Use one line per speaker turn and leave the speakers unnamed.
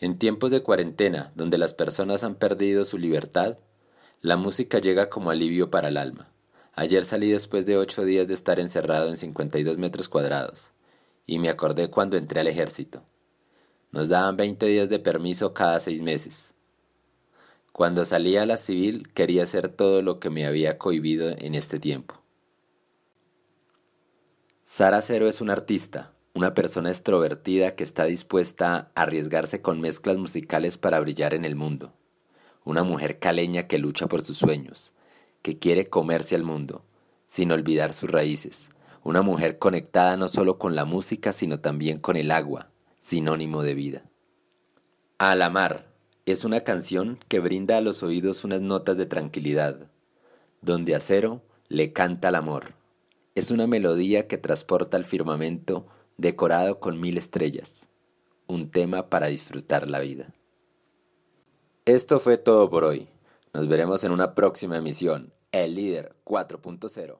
En tiempos de cuarentena, donde las personas han perdido su libertad, la música llega como alivio para el alma. Ayer salí después de ocho días de estar encerrado en 52 metros cuadrados, y me acordé cuando entré al ejército. Nos daban 20 días de permiso cada seis meses. Cuando salí a la civil quería hacer todo lo que me había cohibido en este tiempo. Sara Cero es una artista, una persona extrovertida que está dispuesta a arriesgarse con mezclas musicales para brillar en el mundo. Una mujer caleña que lucha por sus sueños, que quiere comerse al mundo, sin olvidar sus raíces. Una mujer conectada no solo con la música, sino también con el agua, sinónimo de vida. A la mar es una canción que brinda a los oídos unas notas de tranquilidad, donde a cero le canta el amor. Es una melodía que transporta al firmamento decorado con mil estrellas, un tema para disfrutar la vida. Esto fue todo por hoy. Nos veremos en una próxima emisión, El Líder 4.0.